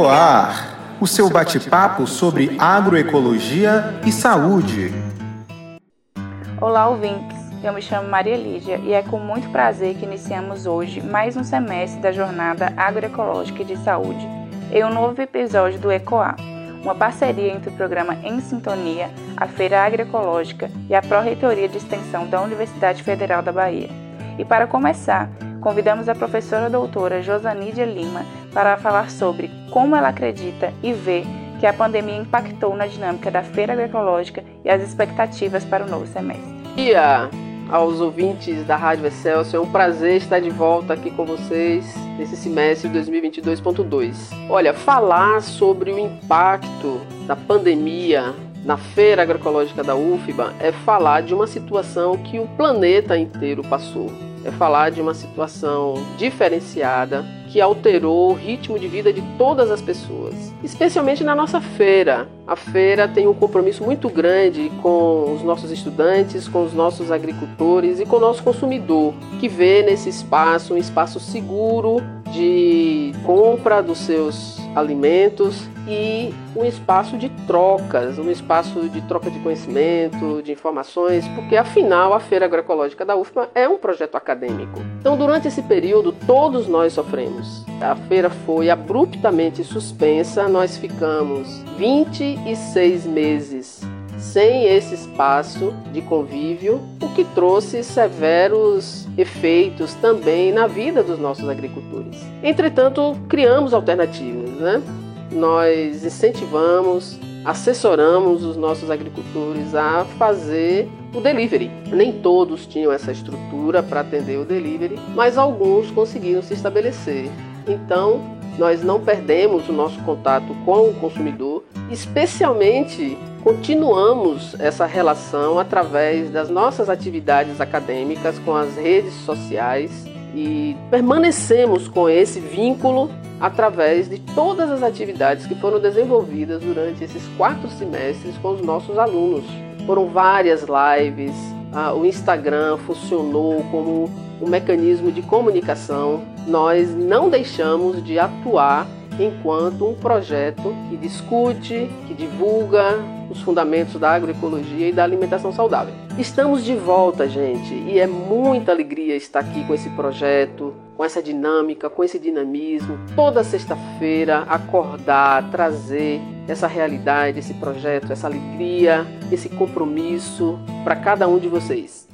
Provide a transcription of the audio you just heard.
Ecoar, o seu bate-papo sobre agroecologia e saúde. Olá, ouvintes. Eu me chamo Maria Lídia e é com muito prazer que iniciamos hoje mais um semestre da Jornada Agroecológica e de Saúde em um novo episódio do Ecoar, uma parceria entre o programa Em Sintonia, a Feira Agroecológica e a Pró-Reitoria de Extensão da Universidade Federal da Bahia. E para começar, convidamos a professora doutora Josanídia Lima para falar sobre como ela acredita e vê que a pandemia impactou na dinâmica da feira agroecológica e as expectativas para o novo semestre. Dia aos ouvintes da Rádio Excelsior, é um prazer estar de volta aqui com vocês nesse semestre 2022.2. Olha, falar sobre o impacto da pandemia na Feira Agroecológica da UFBA é falar de uma situação que o planeta inteiro passou é falar de uma situação diferenciada que alterou o ritmo de vida de todas as pessoas, especialmente na nossa feira. A feira tem um compromisso muito grande com os nossos estudantes, com os nossos agricultores e com o nosso consumidor, que vê nesse espaço um espaço seguro de compra dos seus alimentos e um espaço de trocas, um espaço de troca de conhecimento, de informações, porque afinal a Feira Agroecológica da UFMA é um projeto acadêmico. Então, durante esse período, todos nós sofremos. A feira foi abruptamente suspensa, nós ficamos 26 meses sem esse espaço de convívio, o que trouxe severos efeitos também na vida dos nossos agricultores. Entretanto, criamos alternativas, né? Nós incentivamos, assessoramos os nossos agricultores a fazer o delivery. Nem todos tinham essa estrutura para atender o delivery, mas alguns conseguiram se estabelecer. Então, nós não perdemos o nosso contato com o consumidor, especialmente continuamos essa relação através das nossas atividades acadêmicas com as redes sociais e permanecemos com esse vínculo através de todas as atividades que foram desenvolvidas durante esses quatro semestres com os nossos alunos. Foram várias lives, o Instagram funcionou como um mecanismo de comunicação. Nós não deixamos de atuar enquanto um projeto que discute, que divulga os fundamentos da agroecologia e da alimentação saudável. Estamos de volta, gente, e é muita alegria estar aqui com esse projeto, com essa dinâmica, com esse dinamismo. Toda sexta-feira acordar, trazer essa realidade, esse projeto, essa alegria, esse compromisso para cada um de vocês.